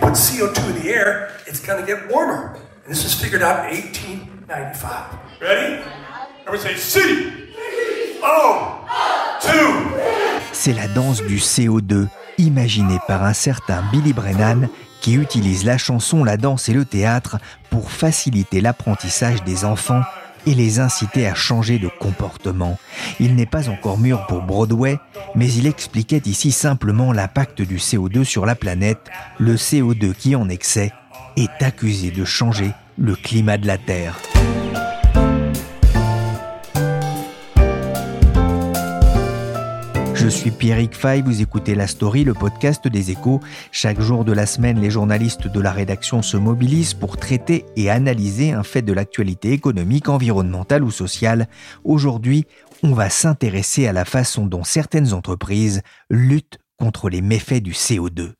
Put CO2 in the air, it's going to get warmer. And this was figured out in 1895. Ready? Everybody say C. O. 2. C'est la danse du CO2, imaginée par un certain Billy Brennan qui utilise la chanson, la danse et le théâtre pour faciliter l'apprentissage des enfants et les inciter à changer de comportement. Il n'est pas encore mûr pour Broadway, mais il expliquait ici simplement l'impact du CO2 sur la planète, le CO2 qui en excès est accusé de changer le climat de la Terre. Suis Pierrick Fay, vous écoutez La Story, le podcast des échos. Chaque jour de la semaine, les journalistes de la rédaction se mobilisent pour traiter et analyser un fait de l'actualité économique, environnementale ou sociale. Aujourd'hui, on va s'intéresser à la façon dont certaines entreprises luttent contre les méfaits du CO2.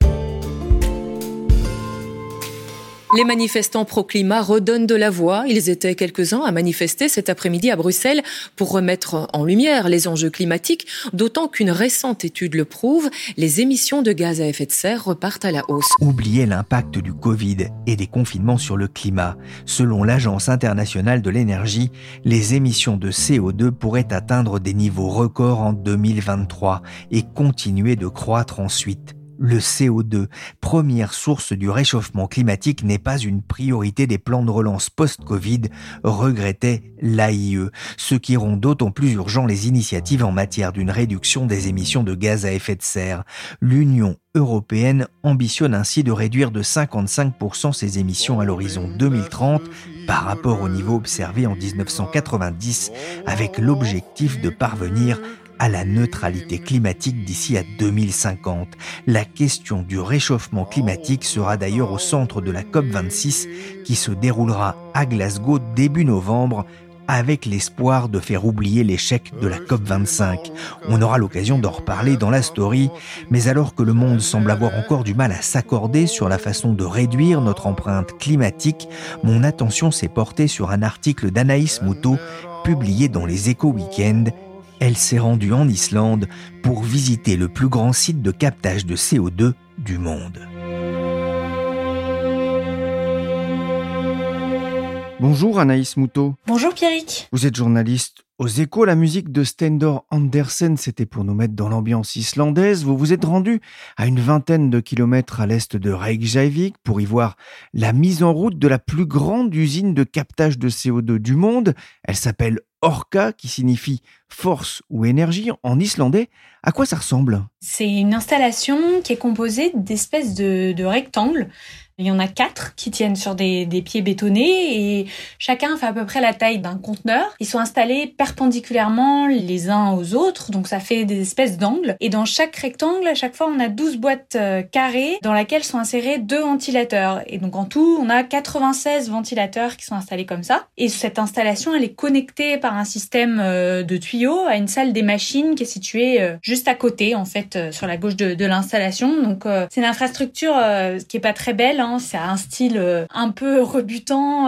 Les manifestants pro-climat redonnent de la voix. Ils étaient quelques-uns à manifester cet après-midi à Bruxelles pour remettre en lumière les enjeux climatiques, d'autant qu'une récente étude le prouve, les émissions de gaz à effet de serre repartent à la hausse. Oubliez l'impact du Covid et des confinements sur le climat. Selon l'Agence internationale de l'énergie, les émissions de CO2 pourraient atteindre des niveaux records en 2023 et continuer de croître ensuite le CO2, première source du réchauffement climatique, n'est pas une priorité des plans de relance post-Covid, regrettait l'AIE, ce qui rend d'autant plus urgent les initiatives en matière d'une réduction des émissions de gaz à effet de serre. L'Union européenne ambitionne ainsi de réduire de 55% ses émissions à l'horizon 2030 par rapport au niveau observé en 1990, avec l'objectif de parvenir à la neutralité climatique d'ici à 2050. La question du réchauffement climatique sera d'ailleurs au centre de la COP26 qui se déroulera à Glasgow début novembre avec l'espoir de faire oublier l'échec de la COP25. On aura l'occasion d'en reparler dans la story, mais alors que le monde semble avoir encore du mal à s'accorder sur la façon de réduire notre empreinte climatique, mon attention s'est portée sur un article d'Anaïs Moutot publié dans les Échos Weekend elle s'est rendue en Islande pour visiter le plus grand site de captage de CO2 du monde. Bonjour Anaïs Moutot. Bonjour Pierrick. Vous êtes journaliste aux échos. La musique de Stendor Andersen, c'était pour nous mettre dans l'ambiance islandaise. Vous vous êtes rendu à une vingtaine de kilomètres à l'est de Reykjavik pour y voir la mise en route de la plus grande usine de captage de CO2 du monde. Elle s'appelle Orca, qui signifie force ou énergie en islandais. À quoi ça ressemble? C'est une installation qui est composée d'espèces de, de rectangles il y en a quatre qui tiennent sur des, pieds bétonnés et chacun fait à peu près la taille d'un conteneur. Ils sont installés perpendiculairement les uns aux autres, donc ça fait des espèces d'angles. Et dans chaque rectangle, à chaque fois, on a 12 boîtes euh, carrées dans lesquelles sont insérés deux ventilateurs. Et donc en tout, on a 96 ventilateurs qui sont installés comme ça. Et cette installation, elle est connectée par un système euh, de tuyaux à une salle des machines qui est située euh, juste à côté, en fait, sur la gauche de, de l'installation. Donc c'est une infrastructure qui est pas très belle, hein. C'est un style un peu rebutant,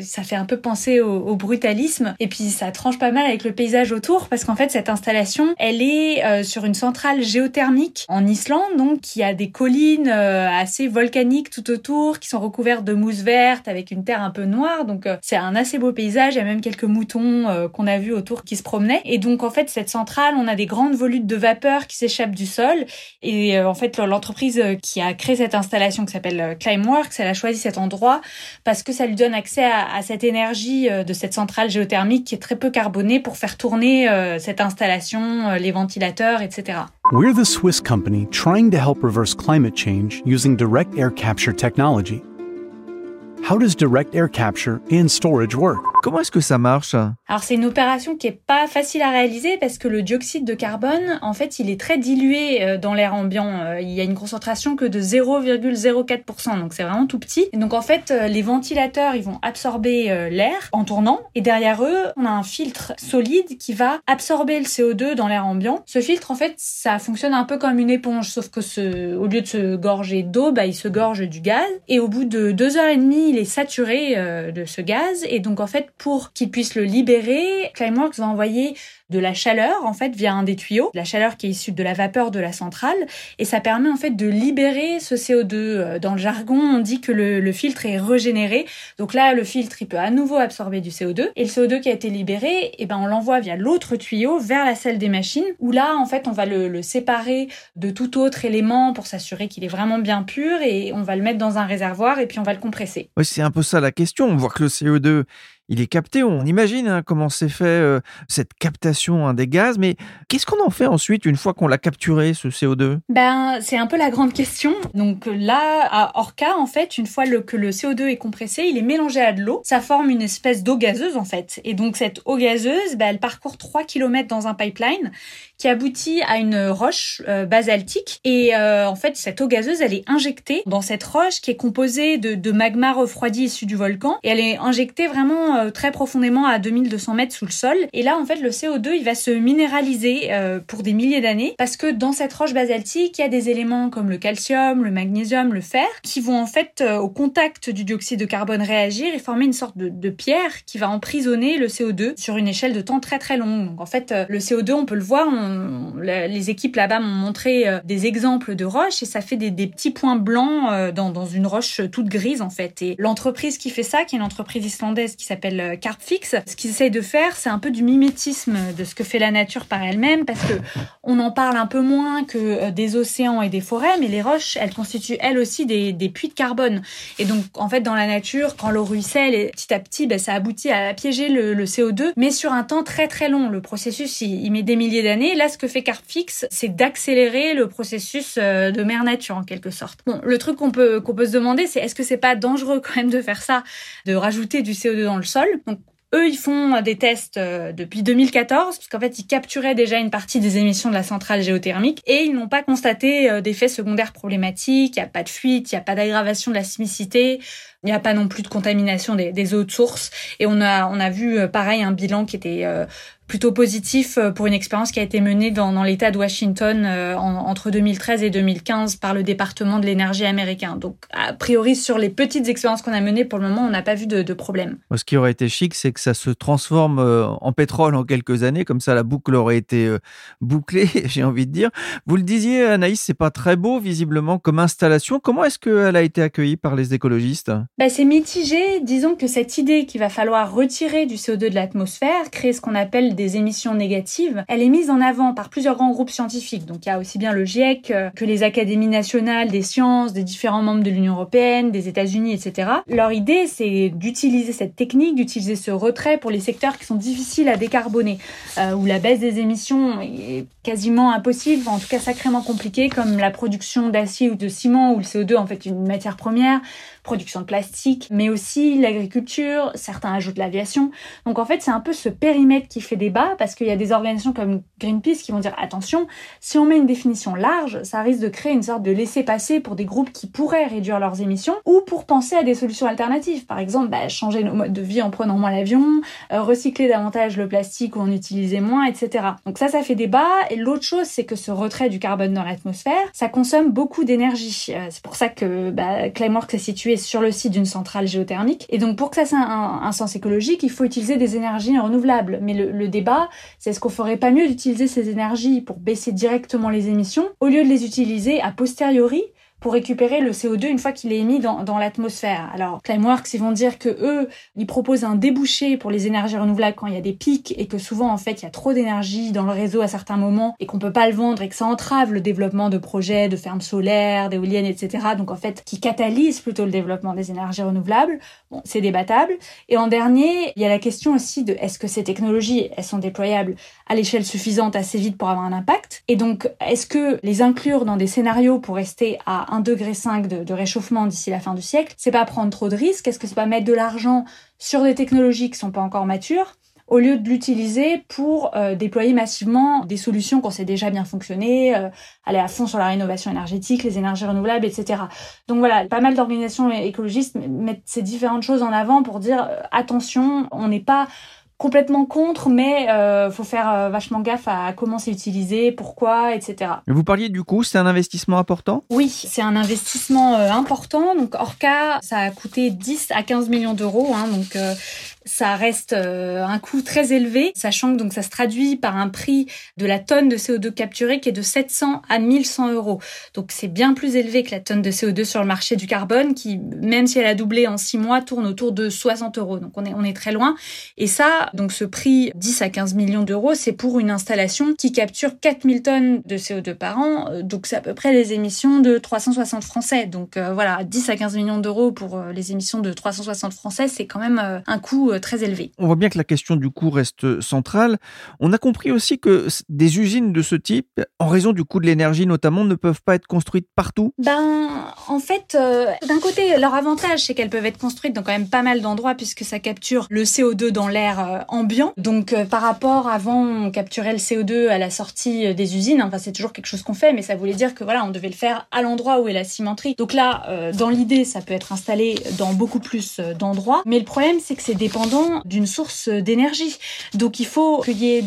ça fait un peu penser au, au brutalisme. Et puis ça tranche pas mal avec le paysage autour parce qu'en fait cette installation, elle est euh, sur une centrale géothermique en Islande, donc qui a des collines euh, assez volcaniques tout autour, qui sont recouvertes de mousse verte avec une terre un peu noire. Donc euh, c'est un assez beau paysage. Il y a même quelques moutons qu'on a vus autour qui se promenaient. Et donc en fait cette centrale, on a des grandes volutes de vapeur qui s'échappent du sol. Et en fait l'entreprise qui a créé cette installation qui s'appelle Climeworks, elle a choisi cet endroit parce que ça lui donne accès à, à cette énergie de cette centrale géothermique qui est très peu carbonée pour faire tourner cette installation, les ventilateurs, etc. We're the Swiss company trying to help reverse climate change using direct air capture technology. How does direct air capture and storage work? Comment est-ce que ça marche? Alors c'est une opération qui est pas facile à réaliser parce que le dioxyde de carbone, en fait, il est très dilué euh, dans l'air ambiant. Euh, il y a une concentration que de 0,04%, donc c'est vraiment tout petit. Et donc en fait, euh, les ventilateurs, ils vont absorber l'air en tournant, et derrière eux, on a un filtre solide qui va absorber le CO2 dans l'air ambiant. Ce filtre, en fait, ça fonctionne un peu comme une éponge, sauf que ce, au lieu de se gorger d'eau, bah, il se gorge du gaz. Et au bout de deux heures et demie, il est saturé de ce gaz, et donc en fait pour qu'il puisse le libérer, Climeworks va envoyer de la chaleur en fait via un des tuyaux, la chaleur qui est issue de la vapeur de la centrale et ça permet en fait de libérer ce CO2. Euh, dans le jargon, on dit que le, filtre est régénéré. Donc là, le filtre, il peut à nouveau absorber du CO2 et le CO2 qui a été libéré, eh ben on l'envoie via l'autre tuyau vers la salle des machines où là en fait on va le, le séparer de tout autre élément pour s'assurer qu'il est vraiment bien pur et on va le mettre dans un réservoir et puis on va le compresser. Oui, c'est un peu ça la question. On voit que le CO2 il est capté. On imagine hein, comment c'est fait euh, cette captation hein, des gaz, mais qu'est-ce qu'on en fait ensuite une fois qu'on l'a capturé ce CO2 Ben c'est un peu la grande question. Donc là à Orca en fait, une fois que le CO2 est compressé, il est mélangé à de l'eau. Ça forme une espèce d'eau gazeuse en fait. Et donc cette eau gazeuse, ben, elle parcourt 3 km dans un pipeline qui aboutit à une roche euh, basaltique. Et euh, en fait, cette eau gazeuse, elle est injectée dans cette roche qui est composée de magma refroidi issu du volcan. Et elle est injectée vraiment euh, très profondément à 2200 mètres sous le sol. Et là, en fait, le CO2, il va se minéraliser pour des milliers d'années parce que dans cette roche basaltique, il y a des éléments comme le calcium, le magnésium, le fer qui vont en fait au contact du dioxyde de carbone réagir et former une sorte de, pierre qui va emprisonner le CO2 sur une échelle de temps très très longue. Donc en fait, le CO2, on peut le voir, les équipes là-bas m'ont montré euh, des exemples de roches et ça fait des, petits points blancs euh, dans, une roche toute grise en fait. Et l'entreprise qui fait ça, qui est une entreprise islandaise qui s'appelle euh, Carpfix, ce qu'ils essayent de faire, c'est un peu du mimétisme de ce que fait la nature par elle-même parce que on en parle un peu moins que des océans et des forêts, mais les roches, elles constituent elles aussi des, des puits de carbone. Et donc en fait dans la nature, quand l'eau ruisselle, et petit à petit, ben, ça aboutit à piéger le, le, CO2, mais sur un temps très très long. Le processus, il, met des milliers d'années. Là, ce que fait Carpfix, c'est d'accélérer le processus euh, de mère nature en quelque sorte. Bon, le truc qu'on peut peut se demander, c'est est-ce que c'est pas dangereux quand même de faire ça, de rajouter du CO2 dans le eux, ils font des tests euh, depuis 2014, parce qu'en fait, ils capturaient déjà une partie des émissions de la centrale géothermique, et ils n'ont pas constaté euh, d'effets secondaires problématiques, il n'y a pas de fuite, il n'y a pas d'aggravation de la sismicité, il n'y a pas non plus de contamination des, des, eaux de source, et on a, on a vu pareil un bilan qui était plutôt positif euh, pour une expérience qui a été menée dans, dans l'État de Washington euh, entre 2013 et 2015 par le département de l'énergie américain. Donc, a priori, sur les petites expériences qu'on a menées, pour le moment, on n'a pas vu de, de, problème. Ce qui aurait été chic, c'est que ça se transforme euh, en pétrole en quelques années, comme ça la boucle aurait été bouclée, j'ai envie de dire. Vous le disiez, Anaïs, c'est pas très beau visiblement comme installation. Comment est-ce qu'elle a été accueillie par les écologistes? Bah, C'est mitigé. Disons que cette idée qu'il va falloir retirer du CO2 de l'atmosphère, créer ce qu'on appelle des émissions négatives, elle est mise en avant par plusieurs grands groupes scientifiques. Donc il y a aussi bien le GIEC euh, que les académies nationales des sciences, des différents membres de l'Union européenne, des États-Unis, etc. Leur idée, c'est d'utiliser cette technique, d'utiliser ce retrait pour les secteurs qui sont difficiles à décarboner, euh, où la baisse des émissions est quasiment impossible, en tout cas sacrément compliquée, comme la production d'acier ou de ciment, où le CO2 en fait une matière première, production de plastique, mais aussi l'agriculture, certains ajoutent l'aviation. Donc en fait, c'est un peu ce périmètre qui fait des débat parce qu'il y a des organisations comme Greenpeace qui vont dire attention, si on met une définition large, ça risque de créer une sorte de laisser-passer pour des groupes qui pourraient réduire leurs émissions ou pour penser à des solutions alternatives. Par exemple, bah, changer nos modes de vie en prenant moins l'avion, euh, recycler davantage le plastique ou en utiliser moins, etc. Donc ça, ça fait débat. Et l'autre chose, c'est que ce retrait du carbone dans l'atmosphère, ça consomme beaucoup d'énergie. Euh, c'est pour ça que bah, est situé sur le site d'une centrale géothermique. Et donc pour que ça ait un, un, sens écologique, il faut utiliser des énergies renouvelables. Mais le, le débat, c'est est-ce qu'on ferait pas mieux d'utiliser ces énergies pour baisser directement les émissions au lieu de les utiliser a posteriori pour récupérer le CO2 une fois qu'il est émis dans, dans l'atmosphère. Alors, Climeworks, ils vont dire que eux, ils proposent un débouché pour les énergies renouvelables quand il y a des pics et que souvent, en fait, il y a trop d'énergie dans le réseau à certains moments et qu'on peut pas le vendre et que ça entrave le développement de projets, de fermes solaires, d'éoliennes, etc. Donc, en fait, qui catalyse plutôt le développement des énergies renouvelables. Bon, c'est débattable. Et en dernier, il y a la question aussi de est-ce que ces technologies, elles sont déployables à l'échelle suffisante assez vite pour avoir un impact? Et donc, est-ce que les inclure dans des scénarios pour rester à 1,5 degré de, de réchauffement d'ici la fin du siècle, c'est pas prendre trop de risques. Est-ce que c'est pas mettre de l'argent sur des technologies qui sont pas encore matures au lieu de l'utiliser pour euh, déployer massivement des solutions qu'on sait déjà bien fonctionner, euh, aller à fond sur la rénovation énergétique, les énergies renouvelables, etc. Donc voilà, pas mal d'organisations écologistes mettent ces différentes choses en avant pour dire euh, attention, on n'est pas complètement contre, mais euh, faut faire euh, vachement gaffe à comment c'est utilisé, pourquoi, etc. Vous parliez du coup, c'est un investissement important? Oui, c'est un investissement euh, important. Donc Orca, ça a coûté 10 à 15 millions d'euros. Hein, donc euh, ça reste euh, un coût très élevé, sachant que donc ça se traduit par un prix de la tonne de CO2 capturée qui est de 700 à 1100 euros. Donc c'est bien plus élevé que la tonne de CO2 sur le marché du carbone, qui même si elle a doublé en six mois, tourne autour de 60 euros. Donc on est on est très loin. Et ça, donc ce prix 10 à 15 millions d'euros, c'est pour une installation qui capture 4000 tonnes de CO2 par an. Euh, donc c'est à peu près les émissions de 360 Français. Donc euh, voilà, 10 à 15 millions d'euros pour les émissions de 360 Français, c'est quand même un coût très élevé. On voit bien que la question du coût reste centrale. On a compris aussi que des usines de ce type, en raison du coût de l'énergie notamment, ne peuvent pas être construites partout Ben, en fait, euh, d'un côté, leur avantage, c'est qu'elles peuvent être construites dans quand même pas mal d'endroits puisque ça capture le CO2 dans l'air euh, ambiant. Donc, euh, par rapport avant, on capturait le CO2 à la sortie des usines. Enfin, c'est toujours quelque chose qu'on fait, mais ça voulait dire que voilà, on devait le faire à l'endroit où est la cimenterie. Donc là, dans l'idée, ça peut être installé dans beaucoup plus d'endroits. Mais le problème, c'est que c'est dépendant d'une source d'énergie. Donc il faut qu'il y ait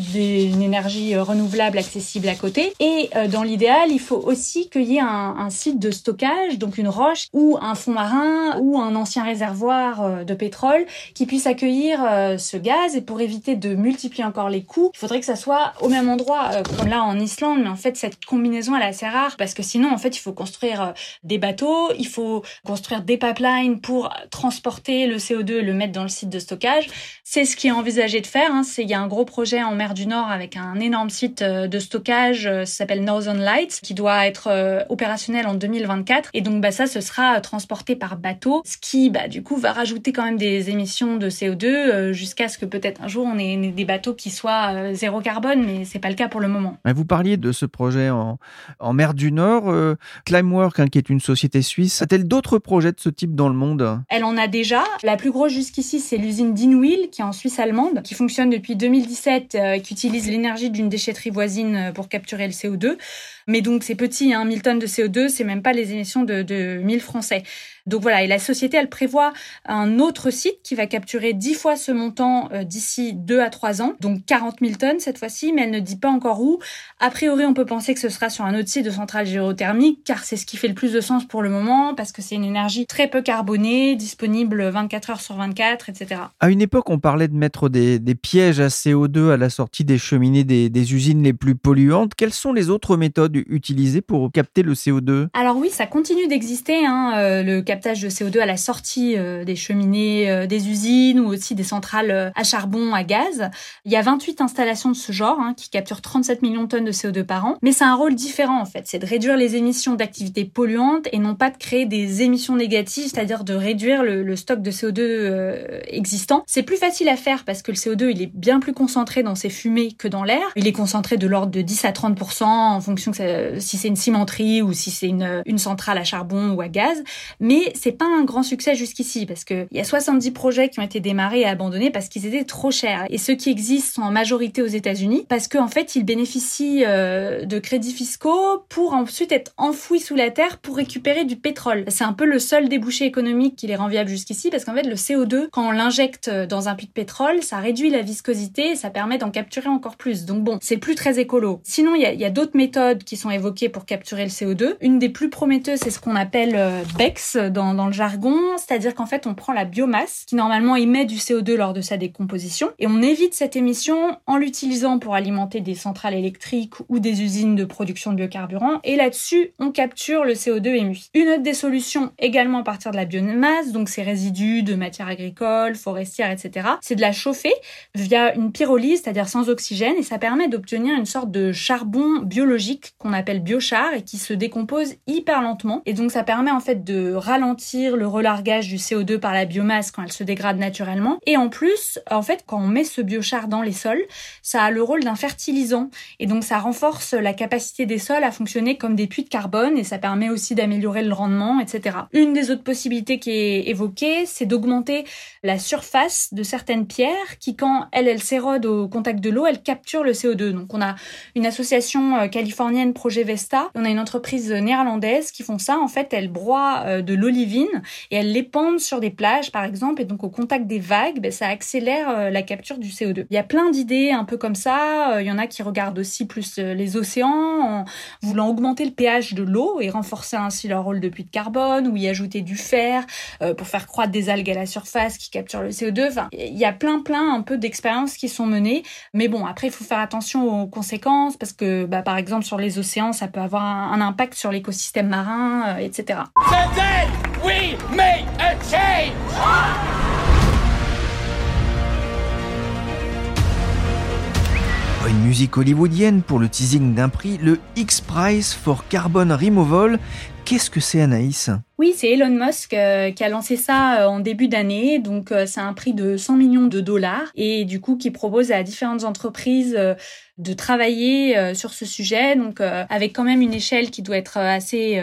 une énergie renouvelable accessible à côté. Et euh, dans l'idéal, il faut aussi qu'il y ait un, un, site de stockage, donc une roche ou un fond marin ou un ancien réservoir euh, de pétrole qui puisse accueillir euh, ce gaz. Et pour éviter de multiplier encore les coûts, il faudrait que ça soit au même endroit, comme là en Islande. Mais en fait, cette combinaison, elle est assez rare parce que sinon, en fait, il faut construire des bateaux, il faut construire des pipelines pour transporter le CO2 et le mettre dans le site de stockage c'est ce qui est envisagé de faire. Hein. Il y a un gros projet en mer du Nord avec un énorme site euh, de stockage, euh, ça s'appelle Northern Lights, qui doit être euh, opérationnel en 2024. Et donc bah, ça, ce sera transporté par bateau, ce qui bah, du coup va rajouter quand même des émissions de CO2 jusqu'à ce que peut-être un jour on ait des bateaux qui soient zéro carbone, mais c'est pas le cas pour le moment. Vous parliez de ce projet en, en mer du Nord. Euh, Climework, hein, qui est une société suisse, a-t-elle d'autres projets de ce type dans le monde? Elle en a déjà. La plus grosse jusqu'ici, c'est l'usine d'Inwil, qui est en Suisse allemande, qui fonctionne depuis 2017, euh, qui utilise l'énergie d'une déchetterie voisine euh, pour capturer le CO2. Mais donc c'est petit, hein, 1000 tonnes de CO2, c'est même pas les émissions de, de 1000 Français. Donc voilà, et la société, elle prévoit un autre site qui va capturer 10 fois ce montant euh, d'ici 2 à 3 ans, donc 40 000 tonnes cette fois-ci, mais elle ne dit pas encore où. A priori, on peut penser que ce sera sur un autre site de centrale géothermique, car c'est ce qui fait le plus de sens pour le moment, parce que c'est une énergie très peu carbonée, disponible 24 heures sur 24, etc. À une époque, on parlait de mettre des, pièges à CO2 à la sortie des cheminées des, usines les plus polluantes. Quelles sont les autres méthodes utilisées pour capter le CO2 Alors oui, ça continue d'exister, hein, euh, le captage de CO2 à la sortie euh, des cheminées euh, des usines ou aussi des centrales à charbon, à gaz. Il y a 28 installations de ce genre hein, qui capturent 37 millions de tonnes de CO2 par an. Mais c'est un rôle différent en fait. C'est de réduire les émissions d'activités polluantes et non pas de créer des émissions négatives, c'est-à-dire de réduire le, stock de CO2 existant C'est plus facile à faire parce que le CO2 il est bien plus concentré dans ces fumées que dans l'air. Il est concentré de l'ordre de 10 à 30% en fonction que si c'est une cimenterie ou si c'est une, centrale à charbon ou à gaz. Mais c'est pas un grand succès jusqu'ici parce que il y a 70 projets qui ont été démarrés et abandonnés parce qu'ils étaient trop chers. Et ceux qui existent sont en majorité aux États-Unis parce qu'en fait ils bénéficient euh, de crédits fiscaux pour ensuite être enfouis sous la terre pour récupérer du pétrole. C'est un peu le seul débouché économique qui les rend viables jusqu'ici parce qu'en fait le CO2 quand on l'injecte dans un puits de pétrole ça réduit la viscosité et ça permet d'en capturer encore plus. Donc bon c'est plus très écolo. Sinon il y a, d'autres méthodes qui sont évoquées pour capturer le CO2. Une des plus prometteuses c'est ce qu'on appelle euh, BEX dans, dans le jargon, c'est-à-dire qu'en fait on prend la biomasse qui normalement émet du CO2 lors de sa décomposition et on évite cette émission en l'utilisant pour alimenter des centrales électriques ou des usines de production de biocarburants et là-dessus on capture le CO2 émis. Une autre des solutions également à partir de la biomasse, donc ces résidus de matières agricoles, forestières, etc., c'est de la chauffer via une pyrolyse, c'est-à-dire sans oxygène et ça permet d'obtenir une sorte de charbon biologique qu'on appelle biochar et qui se décompose hyper lentement et donc ça permet en fait de ralentir le relargage du CO2 par la biomasse quand elle se dégrade naturellement et en plus en fait quand on met ce biochar dans les sols, ça a le rôle d'un fertilisant et donc ça renforce la capacité des sols à fonctionner comme des puits de carbone et ça permet aussi d'améliorer le rendement, etc. Une des autres possibilités qui est évoquée, c'est d'augmenter la surface de certaines pierres qui, quand elles, elles s'érodent au contact de l'eau, elles capturent le CO2. Donc on a une association euh, californienne, Projet Vesta, on a une entreprise néerlandaise qui font ça. En fait, elles broient euh, de l'olivine et elles l'épandent sur des plages, par exemple, et donc au contact des vagues, ben, ça accélère euh, la capture du CO2. Il y a plein d'idées un peu comme ça. Il y en a qui regardent aussi plus les océans en voulant augmenter le pH de l'eau et renforcer ainsi leur rôle de puits de carbone ou y ajouter du fer pour faire croître des algues à la surface qui capturent le CO2. Enfin, il y a plein plein un peu d'expériences qui sont menées. Mais bon, après, il faut faire attention aux conséquences parce que, bah, par exemple, sur les océans, ça peut avoir un, un impact sur l'écosystème marin, euh, etc. Today, we make a change! Une musique hollywoodienne pour le teasing d'un prix, le X-Prize for Carbon Removal. Qu'est-ce que c'est Anaïs? Oui, c'est Elon Musk euh, qui a lancé ça euh, en début d'année. Donc, euh, c'est un prix de 100 millions de dollars et du coup qui propose à différentes entreprises de travailler sur ce sujet. Donc, avec quand même une échelle qui doit être assez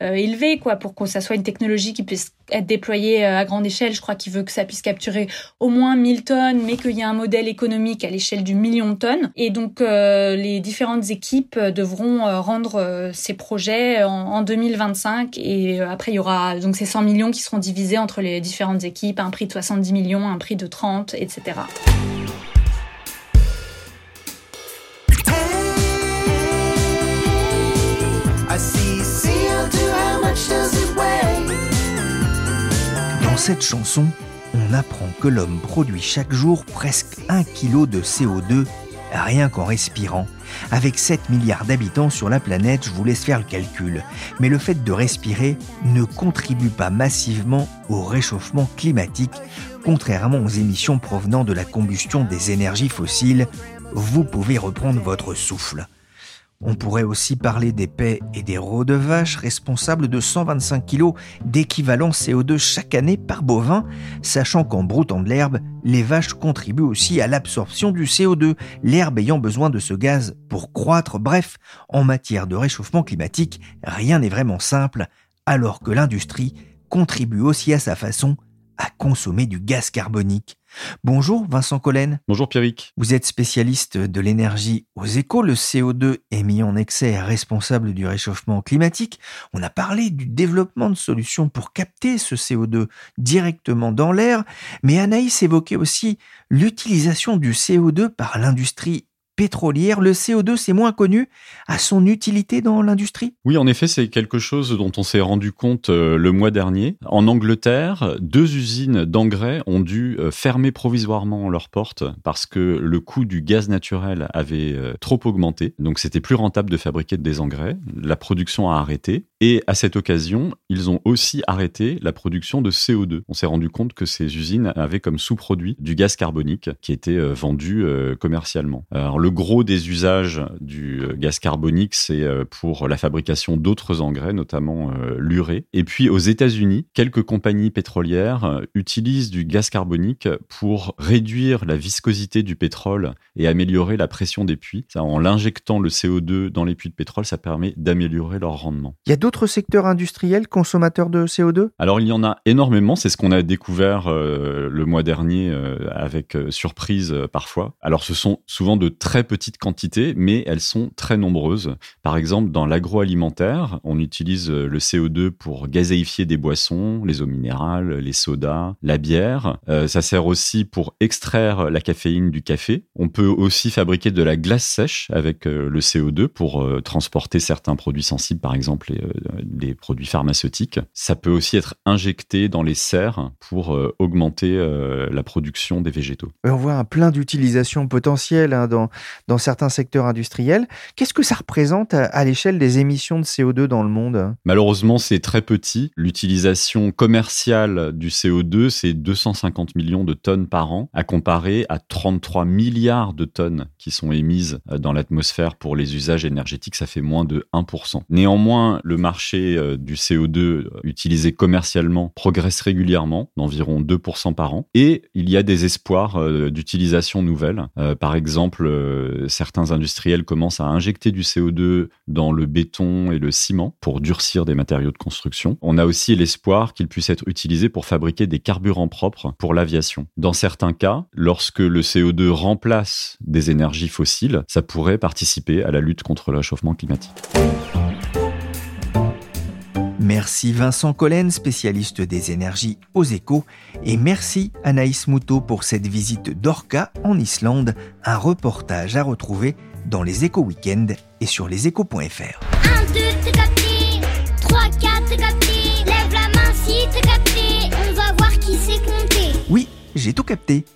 élevée, quoi, pour que ça soit une technologie qui puisse être déployée à grande échelle. Je crois qu'il veut que ça puisse capturer au moins 1000 tonnes, mais qu'il y a un modèle économique à l'échelle du million de tonnes. Et donc, les différentes équipes devront rendre ces projets en, en 2025 et après, il y aura donc ces 100 millions qui seront divisés entre les différentes équipes, un prix de 70 millions, un prix de 30, etc. Dans cette chanson, on apprend que l'homme produit chaque jour presque un kilo de CO2 rien qu'en respirant. Avec 7 milliards d'habitants sur la planète, je vous laisse faire le calcul. Mais le fait de respirer ne contribue pas massivement au réchauffement climatique, contrairement aux émissions provenant de la combustion des énergies fossiles. Vous pouvez reprendre votre souffle. On pourrait aussi parler des paix et des rots de vache responsables de 125 kg d'équivalent CO2 chaque année par bovin, sachant qu'en broutant de l'herbe, les vaches contribuent aussi à l'absorption du CO2, l'herbe ayant besoin de ce gaz pour croître. Bref, en matière de réchauffement climatique, rien n'est vraiment simple, alors que l'industrie contribue aussi à sa façon à consommer du gaz carbonique. Bonjour Vincent Collen. Bonjour Pierrick. Vous êtes spécialiste de l'énergie aux échos. Le CO2 émis en excès est responsable du réchauffement climatique. On a parlé du développement de solutions pour capter ce CO2 directement dans l'air, mais Anaïs évoquait aussi l'utilisation du CO2 par l'industrie pétrolière, le CO2, c'est moins connu, à son utilité dans l'industrie? Oui, en effet, c'est quelque chose dont on s'est rendu compte euh, le mois dernier. En Angleterre, deux usines d'engrais ont dû euh, fermer provisoirement leurs portes parce que le coût du gaz naturel avait euh, trop augmenté. Donc, c'était plus rentable de fabriquer des engrais. La production a arrêté. Et à cette occasion, ils ont aussi arrêté la production de CO2. On s'est rendu compte que ces usines avaient comme sous-produit du gaz carbonique qui était euh, vendu euh, commercialement. Alors le gros des usages du euh, gaz carbonique, c'est pour la fabrication d'autres engrais, notamment l'urée. Et puis aux États-Unis, quelques compagnies pétrolières utilisent du gaz carbonique pour réduire la viscosité du pétrole et améliorer la pression des puits. en l'injectant le CO2 dans les puits de pétrole, ça permet d'améliorer leur rendement. D'autres secteurs industriels consommateurs de CO2 Alors il y en a énormément, c'est ce qu'on a découvert le mois dernier euh, avec euh, surprise euh, parfois. Alors ce sont souvent de très petites quantités, mais elles sont très nombreuses. Par exemple, dans l'agroalimentaire, on utilise le CO2 pour gazéifier des boissons, les eaux minérales, les sodas, la bière. ça sert aussi pour extraire la caféine du café. On peut aussi fabriquer de la glace sèche avec le CO2 pour transporter certains produits sensibles, par exemple les, produits pharmaceutiques. Ça peut aussi être injecté dans les serres pour augmenter euh, la production des végétaux. On voit un plein d'utilisations potentielles hein, dans, dans certains secteurs industriels. Qu'est-ce que ça représente à, l'échelle des émissions de CO2 dans le monde? Malheureusement, c'est très petit. L'utilisation commerciale du CO2, c'est 250 millions de tonnes par an, à comparer à 33 milliards de tonnes qui sont émises euh, dans l'atmosphère pour les usages énergétiques. Ça fait moins de 1%. Néanmoins, le marché euh, du CO2 utilisé commercialement progresse régulièrement, d'environ 2% par an. Et il y a des espoirs euh, d'utilisation nouvelle. Euh, par exemple, euh, certains industriels commencent à injecter du CO2 dans le béton et le ciment pour durcir des matériaux de construction. On a aussi l'espoir qu'il puisse être utilisé pour fabriquer des carburants propres pour l'aviation. Dans certains cas, lorsque le CO2 remplace des énergies fossiles, ça pourrait participer à la lutte contre le réchauffement climatique. Merci Vincent Collen, spécialiste des énergies aux échos, et merci Anaïs Moutot pour cette visite d'Orca en Islande, un reportage à retrouver dans les échos week-end et sur leséchos.fr. 1, 2, t'es capté 3, 4, t'es capté Lève la main si t'es capté On va voir qui sait compter. Oui, j'ai tout capté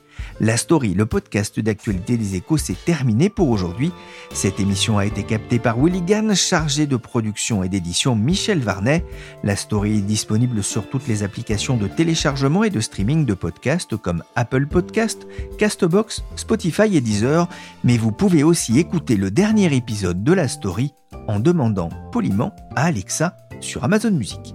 la story, le podcast d'actualité des échos, s'est terminé pour aujourd'hui. Cette émission a été captée par Willy Gann, chargé de production et d'édition Michel Varnet. La story est disponible sur toutes les applications de téléchargement et de streaming de podcasts comme Apple Podcast, Castbox, Spotify et Deezer. Mais vous pouvez aussi écouter le dernier épisode de la story en demandant poliment à Alexa sur Amazon Music.